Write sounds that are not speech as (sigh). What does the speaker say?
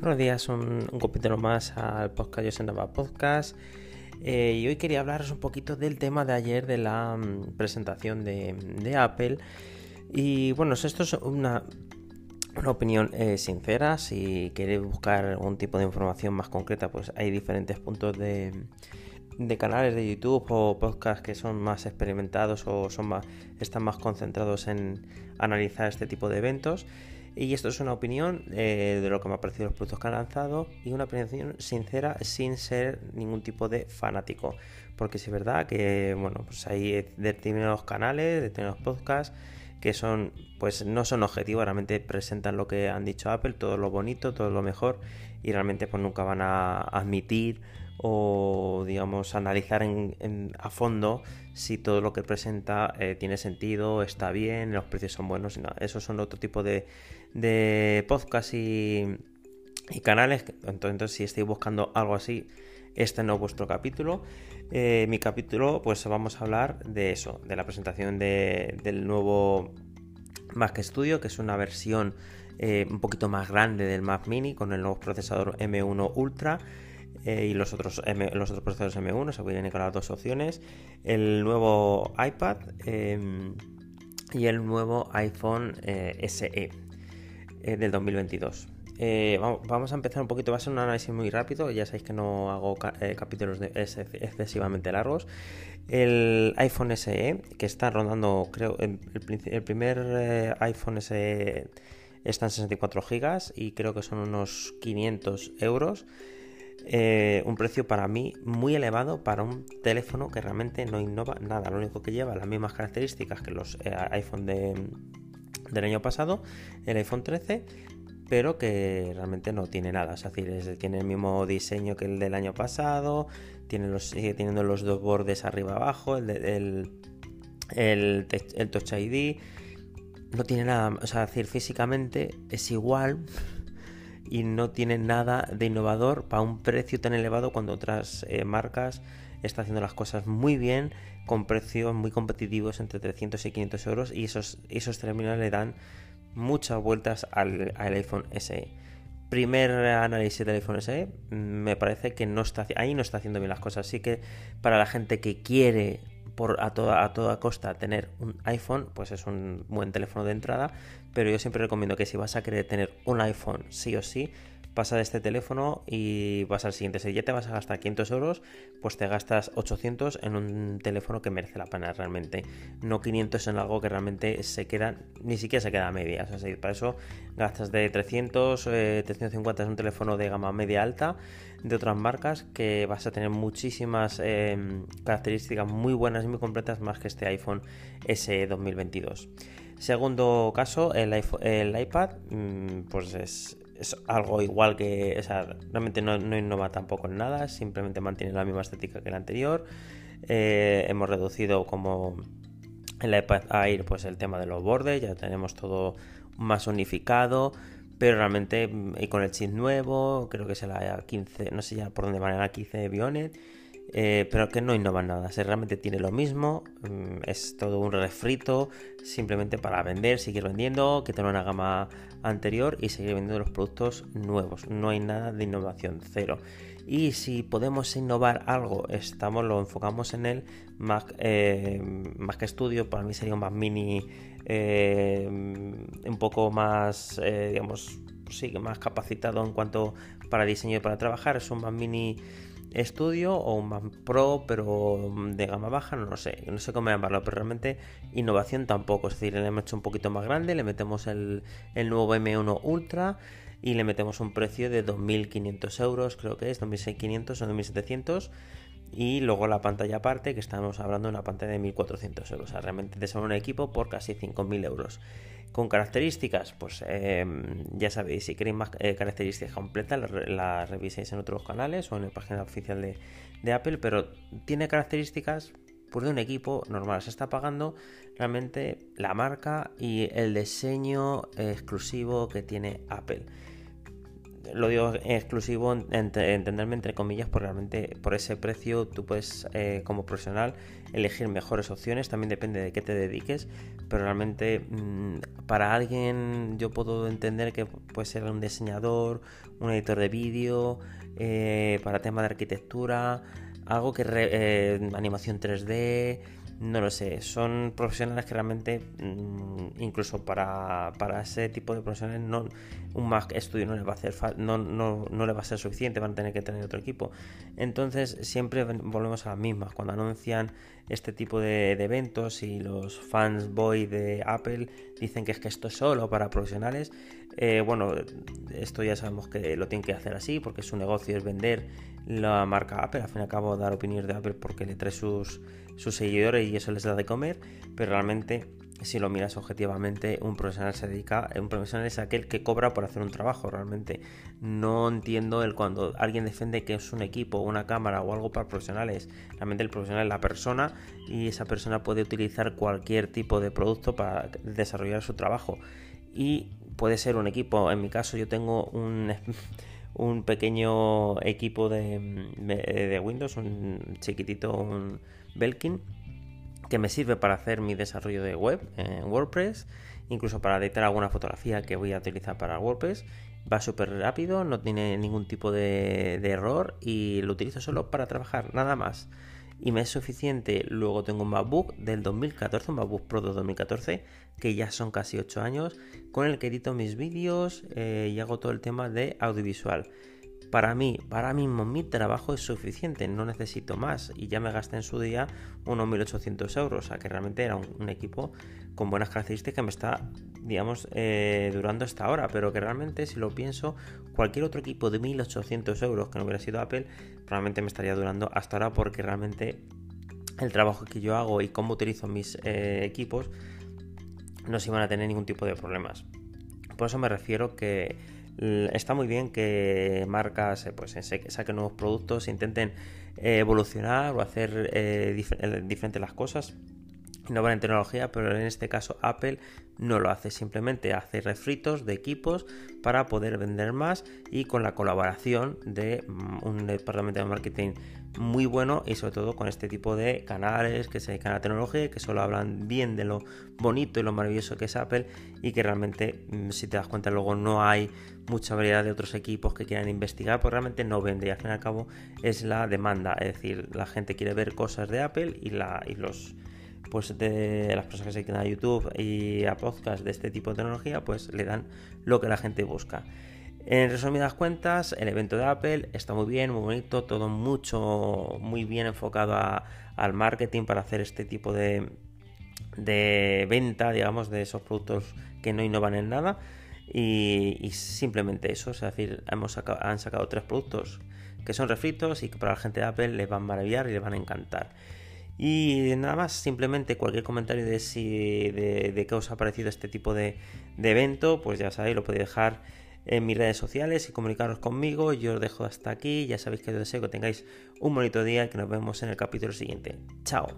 Buenos días, un, capítulo más al podcast Yo Sendaba Podcast. Eh, y hoy quería hablaros un poquito del tema de ayer de la mm, presentación de, Apple. Y bueno, esto es una, una opinión eh, sincera. Si queréis buscar algún tipo de información más concreta, pues hay diferentes puntos de, de canales de YouTube o podcasts que son más experimentados o son están más concentrados en analizar este tipo de eventos. Y esto es una opinión eh, de lo que me ha parecido los productos que han lanzado y una opinión sincera sin ser ningún tipo de fanático. Porque es verdad que, bueno, pues hay determinados canales, determinados podcasts que son, pues no son objetivos, realmente presentan lo que han dicho Apple, todo lo bonito, todo lo mejor y realmente pues nunca van a admitir o digamos analizar a fondo si todo lo que presenta eh, tiene sentido, está bien, los precios son buenos y nada. Esos son otro tipo de, de podcast y, canales. Entonces, si estáis buscando algo así, este no es vuestro capítulo. Eh, mi capítulo, pues vamos a hablar de eso, de la presentación del nuevo Mac Studio, que es una versión eh, un poquito más grande del Mac Mini con el nuevo procesador M1 Ultra. Eh, y los otros, los otros procesadores M1, se vienen con las dos opciones, el nuevo iPad y el nuevo iPhone SE eh, del 2022. Vamos, a empezar un poquito, va a ser un análisis muy rápido, ya sabéis que no hago capítulos de, excesivamente largos. El iPhone SE, que está rondando, creo, el, primer iPhone SE está en 64 GB y creo que son unos 500 euros. Eh, un precio para mí muy elevado para un teléfono que realmente no innova nada. Lo único que lleva las mismas características que los eh, iPhone del año pasado, el iPhone 13, pero que realmente no tiene nada. Es decir, tiene el mismo diseño que el del año pasado, tiene los, sigue teniendo los dos bordes arriba abajo, el, el, el, Touch ID. No tiene nada, o sea, decir, físicamente es igual, y no tiene nada de innovador para un precio tan elevado cuando otras eh, marcas están haciendo las cosas muy bien con precios muy competitivos entre 300 y 500 euros y esos, esos terminales le dan muchas vueltas al, iPhone SE. Primer análisis del iPhone SE, me parece que no está, ahí no está haciendo bien las cosas. Así que para la gente que quiere por a toda, a toda costa tener un iPhone, pues es un buen teléfono de entrada, pero yo siempre recomiendo que si vas a querer tener un iPhone sí o sí, pasa de este teléfono y vas al siguiente. Si ya te vas a gastar 500 euros, pues te gastas 800 en un teléfono que merece la pena realmente. No 500 en algo que realmente se queda, ni siquiera se queda a medias. O sea, para eso gastas de 300, 350 es un teléfono de gama media alta de otras marcas que vas a tener muchísimas em, características muy buenas y muy completas más que este iPhone SE 2022. Segundo caso, el, el iPad, mm, pues es es algo igual que, o sea, realmente no, innova tampoco en nada, simplemente mantiene la misma estética que el anterior. Eh, hemos reducido como en la iPad Air pues el tema de los bordes, ya tenemos todo más unificado, pero realmente y con el chip nuevo, creo que es la 15, no sé ya por dónde van la 15 Bionet. Eh, pero que no innova nada, se realmente tiene lo mismo, mm, es todo un refrito simplemente para vender, seguir vendiendo, que tener una gama anterior y seguir vendiendo los productos nuevos, no hay nada de innovación, cero. Y si podemos innovar algo, estamos, lo enfocamos en el Mac, eh, estudio, para mí sería un Mac mini eh, un poco más, digamos, sí, más capacitado en cuanto para diseño y para trabajar, es un Mac mini estudio o un Mac Pro, pero de gama baja, no lo sé, no sé cómo llamarlo, pero realmente innovación tampoco. Es decir, le hemos hecho un poquito más grande, le metemos el, nuevo M1 Ultra y le metemos un precio de 2.500 euros, creo que es 2.600 o 2.700 y luego la pantalla aparte, que estamos hablando de una pantalla de 1400 euros. O sea, realmente te sale un equipo por casi 5000 euros. Con características, pues em, ya sabéis, si queréis más eh, características completas, las reviséis en otros canales o en la página oficial de, Apple, pero tiene características pues, de un equipo normal. Se está pagando realmente la marca y el diseño exclusivo que tiene Apple lo digo exclusivo, entenderme entre comillas, porque realmente por ese precio tú puedes eh, como profesional elegir mejores opciones, también depende de qué te dediques, pero realmente mm, para alguien yo puedo entender que puede ser un diseñador, un editor de vídeo, eh, para temas de arquitectura, algo que eh, animación 3D, no lo sé, son profesionales que realmente, mm, incluso para, ese tipo de profesionales, no, un Mac Studio no les va a hacer no, no, no le va a ser suficiente, van a tener que tener otro equipo. Entonces, siempre volvemos a las mismas. Cuando anuncian este tipo de, eventos y los fans boy de Apple dicen que es que esto es solo para profesionales, eh, bueno, esto ya sabemos que lo tienen que hacer así porque su negocio es vender la marca Apple, al fin y al cabo dar opinión de Apple porque le trae sus, sus seguidores y eso les da de comer, pero realmente si lo miras objetivamente, un profesional se dedica, un profesional es aquel que cobra por hacer un trabajo, realmente. No entiendo el cuando alguien defiende que es un equipo, una cámara o algo para profesionales. Realmente el profesional es la persona y esa persona puede utilizar cualquier tipo de producto para desarrollar su trabajo. Y puede ser un equipo, en mi caso yo tengo un (laughs) un pequeño equipo de, Windows, un chiquitito, un Belkin, que me sirve para hacer mi desarrollo de web en WordPress, incluso para editar alguna fotografía que voy a utilizar para WordPress. Va súper rápido, no tiene ningún tipo de error y lo utilizo solo para trabajar, nada más y me es suficiente. Luego tengo un MacBook del 2014, un MacBook Pro de 2014, que ya son casi 8 años, con el que edito mis vídeos eh, y hago todo el tema de audiovisual. Para mí, para mismo mi trabajo es suficiente, no necesito más y ya me gasté en su día unos 1800 euros, o sea que realmente era un, equipo con buenas características que me está, digamos, eh, durando hasta ahora, pero que realmente si lo pienso, cualquier otro equipo de 1800 euros que no hubiera sido Apple, probablemente me estaría durando hasta ahora porque realmente el trabajo que yo hago y cómo utilizo mis eh, equipos no se iban a tener ningún tipo de problemas. Por eso me refiero que está muy bien que marcas eh, pues, saquen nuevos productos, intenten eh, evolucionar o hacer eh, diferentes las cosas, innovar en tecnología, pero en este caso Apple no lo hace, simplemente hace refritos de equipos para poder vender más y con la colaboración de mm, un departamento de marketing muy bueno y sobre todo con este tipo de canales que se dedican a la tecnología y que solo hablan bien de lo bonito y lo maravilloso que es Apple y que realmente mm, si te das cuenta luego no hay mucha variedad de otros equipos que quieran investigar porque realmente no vende y al fin y al cabo es la demanda es decir la gente quiere ver cosas de Apple y, la, y los pues de las personas que se quedan a YouTube y a podcast de este tipo de tecnología, pues le dan lo que la gente busca. En resumidas cuentas, el evento de Apple está muy bien, muy bonito, todo mucho, muy bien enfocado al marketing para hacer este tipo de, venta, digamos, de esos productos que no innovan en nada. Y, simplemente eso, es decir, hemos han sacado tres productos que son refritos y que para la gente de Apple les van a maravillar y les van a encantar. Y nada más, simplemente cualquier comentario de, si, de, qué os ha parecido este tipo de, evento, pues ya sabéis, lo podéis dejar en mis redes sociales y comunicaros conmigo. Yo os dejo hasta aquí, ya sabéis que os deseo que tengáis un bonito día y que nos vemos en el capítulo siguiente. Chao.